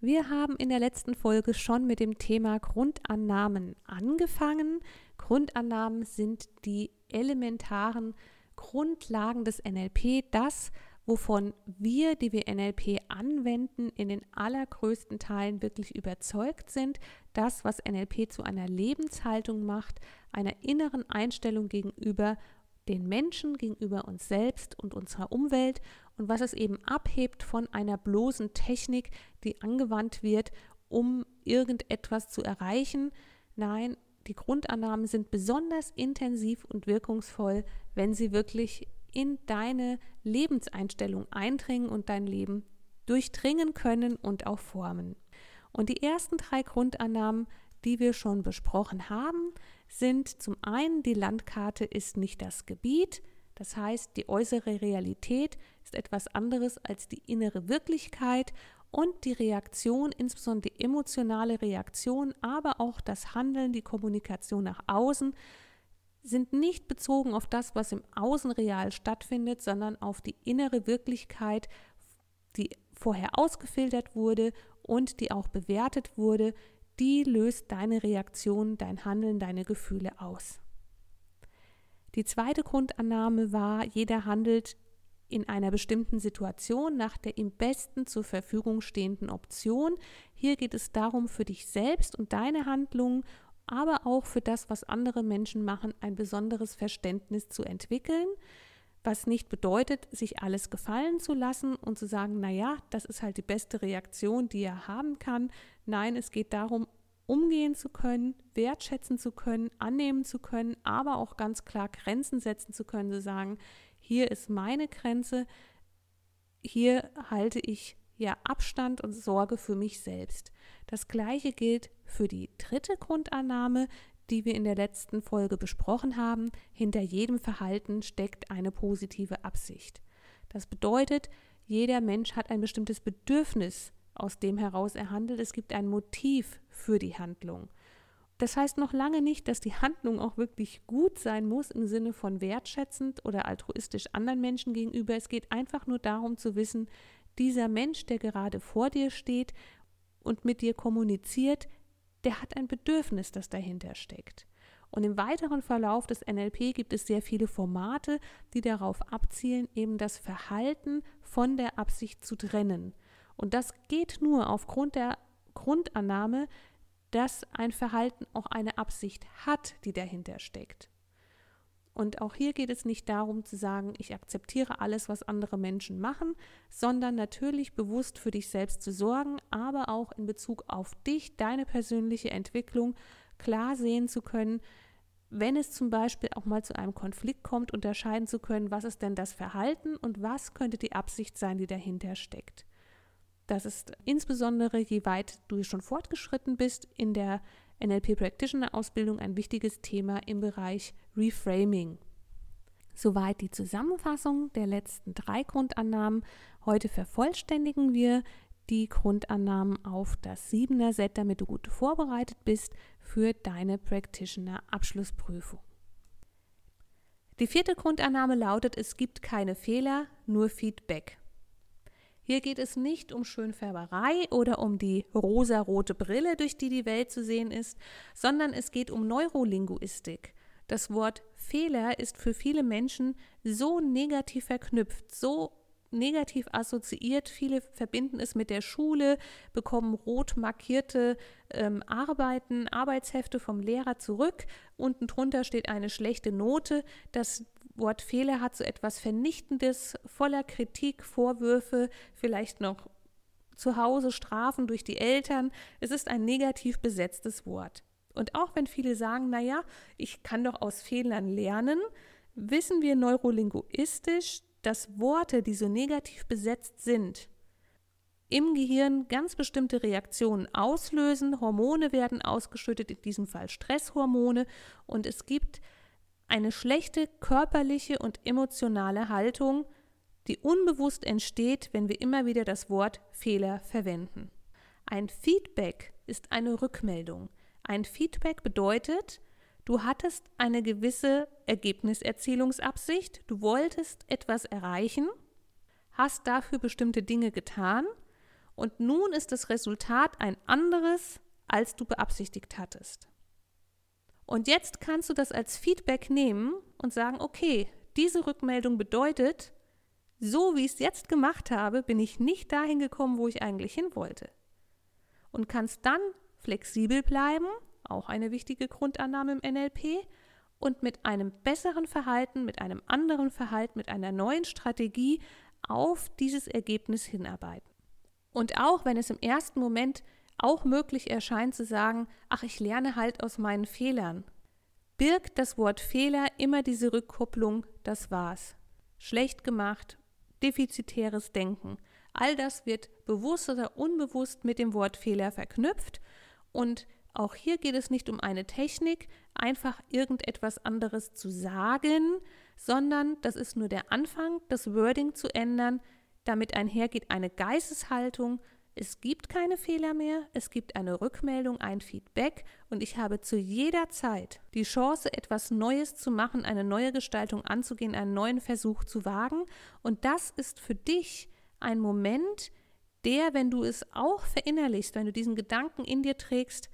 Wir haben in der letzten Folge schon mit dem Thema Grundannahmen angefangen. Grundannahmen sind die elementaren Grundlagen des NLP, das, wovon wir, die wir NLP anwenden, in den allergrößten Teilen wirklich überzeugt sind, das, was NLP zu einer Lebenshaltung macht, einer inneren Einstellung gegenüber den Menschen, gegenüber uns selbst und unserer Umwelt und was es eben abhebt von einer bloßen Technik, die angewandt wird, um irgendetwas zu erreichen. Nein, die Grundannahmen sind besonders intensiv und wirkungsvoll, wenn sie wirklich in deine Lebenseinstellung eindringen und dein Leben durchdringen können und auch formen. Und die ersten drei Grundannahmen, die wir schon besprochen haben, sind zum einen, die Landkarte ist nicht das Gebiet, das heißt, die äußere Realität ist etwas anderes als die innere Wirklichkeit und die Reaktion, insbesondere die emotionale Reaktion, aber auch das Handeln, die Kommunikation nach außen, sind nicht bezogen auf das, was im Außen real stattfindet, sondern auf die innere Wirklichkeit, die vorher ausgefiltert wurde und die auch bewertet wurde, die löst deine Reaktion, dein Handeln, deine Gefühle aus. Die zweite Grundannahme war, jeder handelt in einer bestimmten Situation nach der ihm besten zur Verfügung stehenden Option. Hier geht es darum, für dich selbst und deine Handlungen, aber auch für das, was andere Menschen machen, ein besonderes Verständnis zu entwickeln, was nicht bedeutet, sich alles gefallen zu lassen und zu sagen, naja, das ist halt die beste Reaktion, die er haben kann. Nein, es geht darum, umgehen zu können, wertschätzen zu können, annehmen zu können, aber auch ganz klar Grenzen setzen zu können, zu sagen, hier ist meine Grenze, hier halte ich ja Abstand und Sorge für mich selbst. Das gleiche gilt für die dritte Grundannahme, die wir in der letzten Folge besprochen haben. Hinter jedem Verhalten steckt eine positive Absicht. Das bedeutet, jeder Mensch hat ein bestimmtes Bedürfnis aus dem heraus er handelt. Es gibt ein Motiv für die Handlung. Das heißt noch lange nicht, dass die Handlung auch wirklich gut sein muss im Sinne von wertschätzend oder altruistisch anderen Menschen gegenüber. Es geht einfach nur darum zu wissen, dieser Mensch, der gerade vor dir steht und mit dir kommuniziert, der hat ein Bedürfnis, das dahinter steckt. Und im weiteren Verlauf des NLP gibt es sehr viele Formate, die darauf abzielen, eben das Verhalten von der Absicht zu trennen. Und das geht nur aufgrund der Grundannahme, dass ein Verhalten auch eine Absicht hat, die dahinter steckt. Und auch hier geht es nicht darum zu sagen, ich akzeptiere alles, was andere Menschen machen, sondern natürlich bewusst für dich selbst zu sorgen, aber auch in Bezug auf dich, deine persönliche Entwicklung klar sehen zu können, wenn es zum Beispiel auch mal zu einem Konflikt kommt, unterscheiden zu können, was ist denn das Verhalten und was könnte die Absicht sein, die dahinter steckt. Das ist insbesondere, je weit du schon fortgeschritten bist, in der NLP Practitioner Ausbildung ein wichtiges Thema im Bereich Reframing. Soweit die Zusammenfassung der letzten drei Grundannahmen. Heute vervollständigen wir die Grundannahmen auf das siebener Set, damit du gut vorbereitet bist für deine Practitioner Abschlussprüfung. Die vierte Grundannahme lautet, es gibt keine Fehler, nur Feedback. Hier geht es nicht um Schönfärberei oder um die rosarote Brille, durch die die Welt zu sehen ist, sondern es geht um Neurolinguistik. Das Wort Fehler ist für viele Menschen so negativ verknüpft, so negativ assoziiert. Viele verbinden es mit der Schule, bekommen rot markierte ähm, Arbeiten, Arbeitshefte vom Lehrer zurück. Unten drunter steht eine schlechte Note. Das Wort Fehler hat so etwas Vernichtendes, voller Kritik, Vorwürfe, vielleicht noch zu Hause Strafen durch die Eltern. Es ist ein negativ besetztes Wort. Und auch wenn viele sagen, naja, ich kann doch aus Fehlern lernen, wissen wir neurolinguistisch, dass Worte, die so negativ besetzt sind, im Gehirn ganz bestimmte Reaktionen auslösen. Hormone werden ausgeschüttet, in diesem Fall Stresshormone. Und es gibt eine schlechte körperliche und emotionale Haltung, die unbewusst entsteht, wenn wir immer wieder das Wort Fehler verwenden. Ein Feedback ist eine Rückmeldung. Ein Feedback bedeutet, du hattest eine gewisse Ergebniserzielungsabsicht, du wolltest etwas erreichen, hast dafür bestimmte Dinge getan und nun ist das Resultat ein anderes, als du beabsichtigt hattest. Und jetzt kannst du das als Feedback nehmen und sagen, okay, diese Rückmeldung bedeutet, so wie ich es jetzt gemacht habe, bin ich nicht dahin gekommen, wo ich eigentlich hin wollte. Und kannst dann flexibel bleiben, auch eine wichtige Grundannahme im NLP, und mit einem besseren Verhalten, mit einem anderen Verhalten, mit einer neuen Strategie auf dieses Ergebnis hinarbeiten. Und auch wenn es im ersten Moment auch möglich erscheint zu sagen, ach, ich lerne halt aus meinen Fehlern, birgt das Wort Fehler immer diese Rückkopplung, das war's. Schlecht gemacht, defizitäres Denken. All das wird bewusst oder unbewusst mit dem Wort Fehler verknüpft und auch hier geht es nicht um eine Technik, einfach irgendetwas anderes zu sagen, sondern das ist nur der Anfang, das Wording zu ändern, damit einhergeht eine Geisteshaltung. Es gibt keine Fehler mehr, es gibt eine Rückmeldung, ein Feedback und ich habe zu jeder Zeit die Chance, etwas Neues zu machen, eine neue Gestaltung anzugehen, einen neuen Versuch zu wagen. Und das ist für dich ein Moment, der, wenn du es auch verinnerlichst, wenn du diesen Gedanken in dir trägst,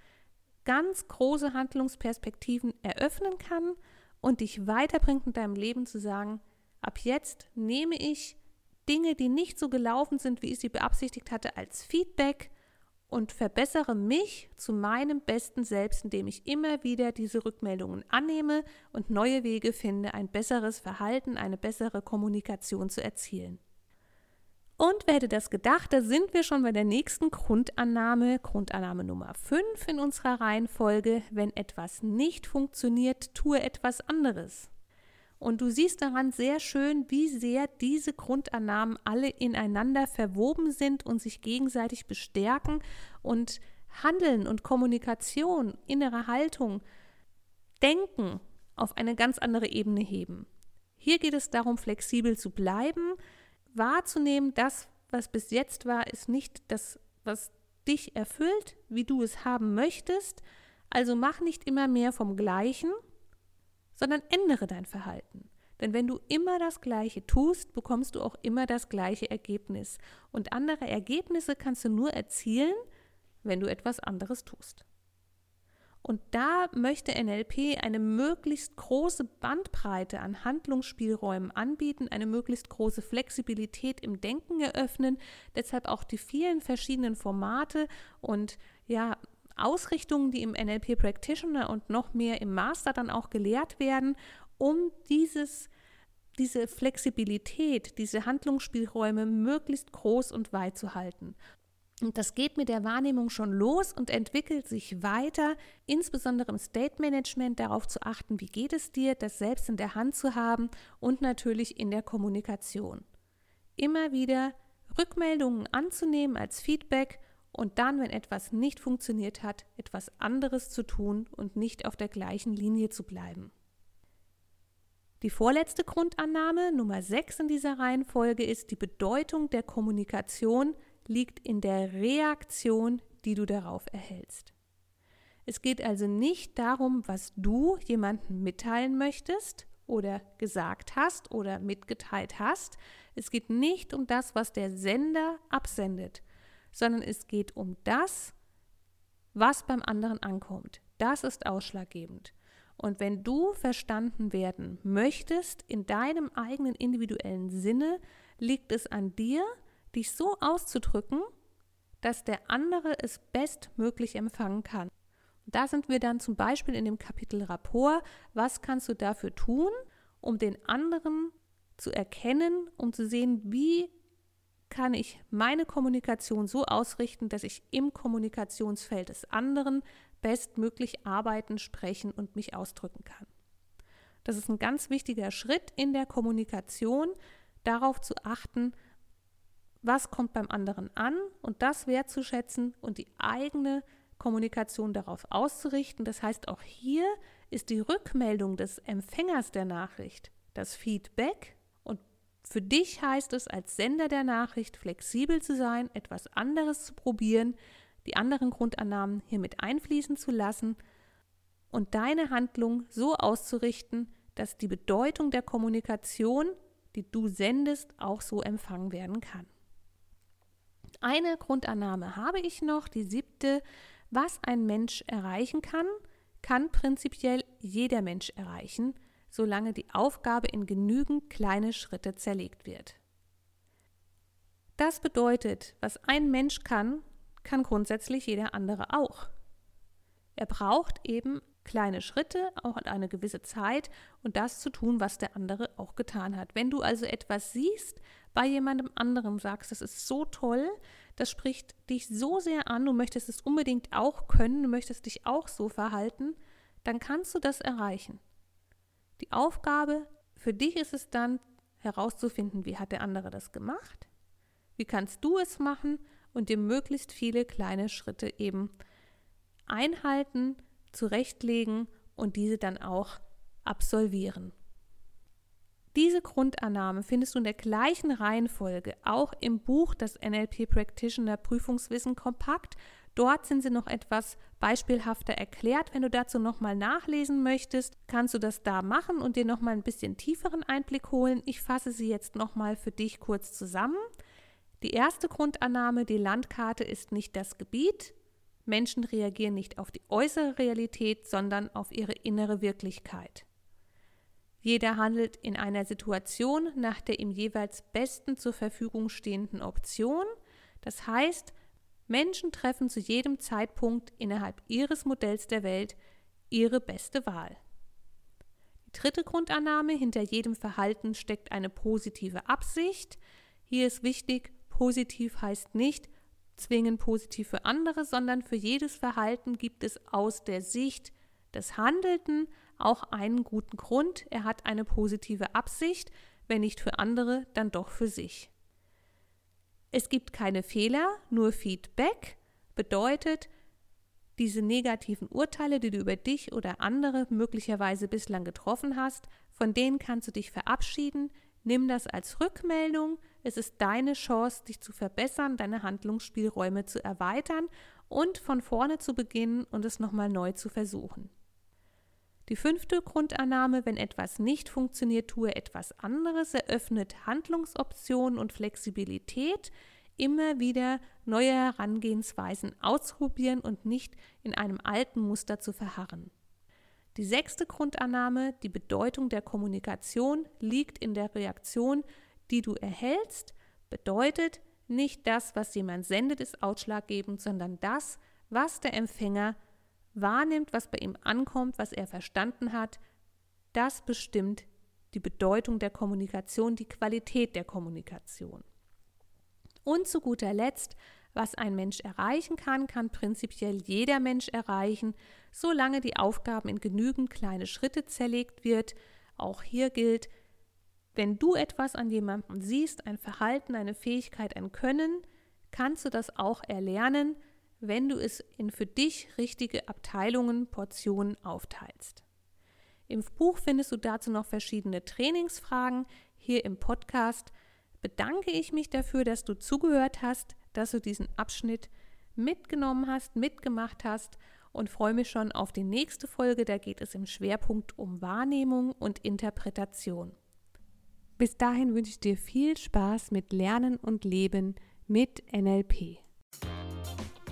ganz große Handlungsperspektiven eröffnen kann und dich weiterbringt in deinem Leben zu sagen, ab jetzt nehme ich Dinge, die nicht so gelaufen sind, wie ich sie beabsichtigt hatte, als Feedback und verbessere mich zu meinem besten Selbst, indem ich immer wieder diese Rückmeldungen annehme und neue Wege finde, ein besseres Verhalten, eine bessere Kommunikation zu erzielen. Und wer hätte das gedacht, da sind wir schon bei der nächsten Grundannahme, Grundannahme Nummer 5 in unserer Reihenfolge. Wenn etwas nicht funktioniert, tue etwas anderes. Und du siehst daran sehr schön, wie sehr diese Grundannahmen alle ineinander verwoben sind und sich gegenseitig bestärken und Handeln und Kommunikation, innere Haltung, Denken auf eine ganz andere Ebene heben. Hier geht es darum, flexibel zu bleiben, wahrzunehmen, das, was bis jetzt war, ist nicht das, was dich erfüllt, wie du es haben möchtest. Also mach nicht immer mehr vom Gleichen, sondern ändere dein Verhalten. Denn wenn du immer das Gleiche tust, bekommst du auch immer das gleiche Ergebnis. Und andere Ergebnisse kannst du nur erzielen, wenn du etwas anderes tust. Und da möchte NLP eine möglichst große Bandbreite an Handlungsspielräumen anbieten, eine möglichst große Flexibilität im Denken eröffnen, deshalb auch die vielen verschiedenen Formate und ja, Ausrichtungen, die im NLP Practitioner und noch mehr im Master dann auch gelehrt werden, um dieses, diese Flexibilität, diese Handlungsspielräume möglichst groß und weit zu halten. Und das geht mit der Wahrnehmung schon los und entwickelt sich weiter, insbesondere im State Management darauf zu achten, wie geht es dir, das selbst in der Hand zu haben und natürlich in der Kommunikation. Immer wieder Rückmeldungen anzunehmen als Feedback und dann, wenn etwas nicht funktioniert hat, etwas anderes zu tun und nicht auf der gleichen Linie zu bleiben. Die vorletzte Grundannahme, Nummer 6 in dieser Reihenfolge, ist, die Bedeutung der Kommunikation liegt in der Reaktion, die du darauf erhältst. Es geht also nicht darum, was du jemandem mitteilen möchtest oder gesagt hast oder mitgeteilt hast. Es geht nicht um das, was der Sender absendet, sondern es geht um das, was beim anderen ankommt. Das ist ausschlaggebend. Und wenn du verstanden werden möchtest in deinem eigenen individuellen Sinne, liegt es an dir, dich so auszudrücken, dass der andere es bestmöglich empfangen kann. Da sind wir dann zum Beispiel in dem Kapitel Rapport. Was kannst du dafür tun, um den anderen zu erkennen, um zu sehen, wie kann ich meine Kommunikation so ausrichten, dass ich im Kommunikationsfeld des anderen bestmöglich arbeiten, sprechen und mich ausdrücken kann. Das ist ein ganz wichtiger Schritt in der Kommunikation, darauf zu achten, was kommt beim anderen an und das wertzuschätzen und die eigene Kommunikation darauf auszurichten. Das heißt, auch hier ist die Rückmeldung des Empfängers der Nachricht das Feedback und für dich heißt es als Sender der Nachricht flexibel zu sein, etwas anderes zu probieren, die anderen Grundannahmen hier mit einfließen zu lassen und deine Handlung so auszurichten, dass die Bedeutung der Kommunikation, die du sendest, auch so empfangen werden kann. Eine Grundannahme habe ich noch, die siebte. Was ein Mensch erreichen kann, kann prinzipiell jeder Mensch erreichen, solange die Aufgabe in genügend kleine Schritte zerlegt wird. Das bedeutet, was ein Mensch kann, kann grundsätzlich jeder andere auch. Er braucht eben kleine Schritte, auch eine gewisse Zeit und das zu tun, was der andere auch getan hat. Wenn du also etwas siehst bei jemandem anderem, sagst, das ist so toll, das spricht dich so sehr an, du möchtest es unbedingt auch können, du möchtest dich auch so verhalten, dann kannst du das erreichen. Die Aufgabe für dich ist es dann herauszufinden, wie hat der andere das gemacht, wie kannst du es machen und dir möglichst viele kleine Schritte eben einhalten, zurechtlegen und diese dann auch absolvieren. Diese Grundannahme findest du in der gleichen Reihenfolge auch im Buch Das NLP Practitioner Prüfungswissen kompakt. Dort sind sie noch etwas beispielhafter erklärt. Wenn du dazu nochmal nachlesen möchtest, kannst du das da machen und dir nochmal ein bisschen tieferen Einblick holen. Ich fasse sie jetzt nochmal für dich kurz zusammen. Die erste Grundannahme, die Landkarte ist nicht das Gebiet. Menschen reagieren nicht auf die äußere Realität, sondern auf ihre innere Wirklichkeit. Jeder handelt in einer Situation nach der ihm jeweils besten zur Verfügung stehenden Option. Das heißt, Menschen treffen zu jedem Zeitpunkt innerhalb ihres Modells der Welt ihre beste Wahl. Die dritte Grundannahme, hinter jedem Verhalten steckt eine positive Absicht. Hier ist wichtig, Positiv heißt nicht zwingend positiv für andere, sondern für jedes Verhalten gibt es aus der Sicht des Handelnden auch einen guten Grund. Er hat eine positive Absicht, wenn nicht für andere, dann doch für sich. Es gibt keine Fehler, nur Feedback bedeutet, diese negativen Urteile, die du über dich oder andere möglicherweise bislang getroffen hast, von denen kannst du dich verabschieden, nimm das als Rückmeldung, es ist deine Chance, dich zu verbessern, deine Handlungsspielräume zu erweitern und von vorne zu beginnen und es nochmal neu zu versuchen. Die fünfte Grundannahme, wenn etwas nicht funktioniert, tue etwas anderes, eröffnet Handlungsoptionen und Flexibilität, immer wieder neue Herangehensweisen auszuprobieren und nicht in einem alten Muster zu verharren. Die sechste Grundannahme, die Bedeutung der Kommunikation liegt in der Reaktion die du erhältst, bedeutet nicht das, was jemand sendet, ist ausschlaggebend, sondern das, was der Empfänger wahrnimmt, was bei ihm ankommt, was er verstanden hat, das bestimmt die Bedeutung der Kommunikation, die Qualität der Kommunikation. Und zu guter Letzt, was ein Mensch erreichen kann, kann prinzipiell jeder Mensch erreichen, solange die Aufgaben in genügend kleine Schritte zerlegt wird. Auch hier gilt, wenn du etwas an jemandem siehst, ein Verhalten, eine Fähigkeit, ein Können, kannst du das auch erlernen, wenn du es in für dich richtige Abteilungen, Portionen aufteilst. Im Buch findest du dazu noch verschiedene Trainingsfragen. Hier im Podcast bedanke ich mich dafür, dass du zugehört hast, dass du diesen Abschnitt mitgenommen hast, mitgemacht hast und freue mich schon auf die nächste Folge. Da geht es im Schwerpunkt um Wahrnehmung und Interpretation. Bis dahin wünsche ich dir viel Spaß mit Lernen und Leben mit NLP.